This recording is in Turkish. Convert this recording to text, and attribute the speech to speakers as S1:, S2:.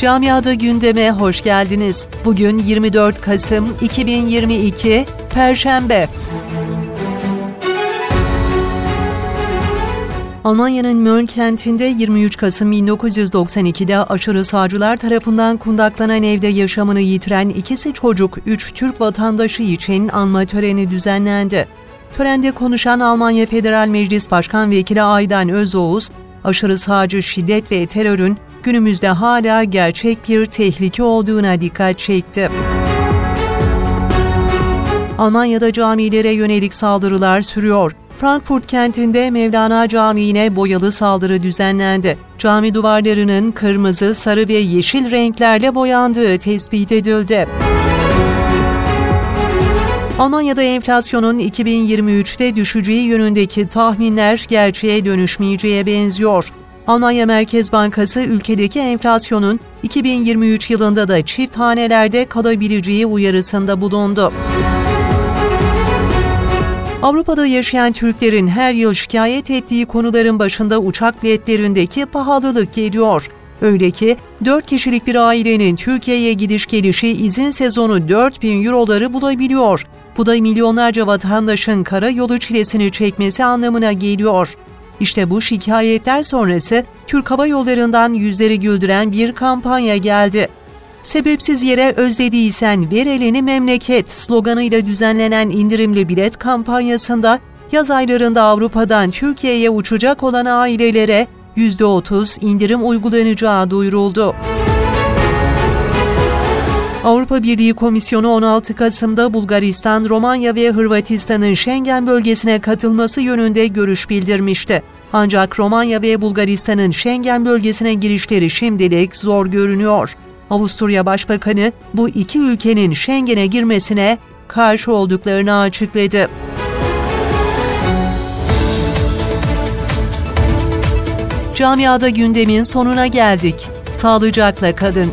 S1: Camiada gündeme hoş geldiniz. Bugün 24 Kasım 2022 Perşembe. Almanya'nın Mölln kentinde 23 Kasım 1992'de aşırı sağcılar tarafından kundaklanan evde yaşamını yitiren ikisi çocuk 3 Türk vatandaşı için anma töreni düzenlendi. Törende konuşan Almanya Federal Meclis Başkan Vekili Aydan Özoğuz, aşırı sağcı şiddet ve terörün günümüzde hala gerçek bir tehlike olduğuna dikkat çekti. Almanya'da camilere yönelik saldırılar sürüyor. Frankfurt kentinde Mevlana Camii'ne boyalı saldırı düzenlendi. Cami duvarlarının kırmızı, sarı ve yeşil renklerle boyandığı tespit edildi. Almanya'da enflasyonun 2023'te düşeceği yönündeki tahminler gerçeğe dönüşmeyeceğe benziyor. Almanya Merkez Bankası ülkedeki enflasyonun 2023 yılında da çift hanelerde kalabileceği uyarısında bulundu. Avrupa'da yaşayan Türklerin her yıl şikayet ettiği konuların başında uçak biletlerindeki pahalılık geliyor. Öyle ki 4 kişilik bir ailenin Türkiye'ye gidiş gelişi izin sezonu 4000 euroları bulabiliyor. Bu da milyonlarca vatandaşın kara yolu çilesini çekmesi anlamına geliyor. İşte bu şikayetler sonrası Türk Hava Yolları'ndan yüzleri güldüren bir kampanya geldi. Sebepsiz yere özlediysen ver elini memleket sloganıyla düzenlenen indirimli bilet kampanyasında yaz aylarında Avrupa'dan Türkiye'ye uçacak olan ailelere %30 indirim uygulanacağı duyuruldu. Avrupa Birliği Komisyonu 16 Kasım'da Bulgaristan, Romanya ve Hırvatistan'ın Schengen bölgesine katılması yönünde görüş bildirmişti. Ancak Romanya ve Bulgaristan'ın Schengen bölgesine girişleri şimdilik zor görünüyor. Avusturya Başbakanı bu iki ülkenin Schengen'e girmesine karşı olduklarını açıkladı. Camiada gündemin sonuna geldik. Sağlıcakla kalın.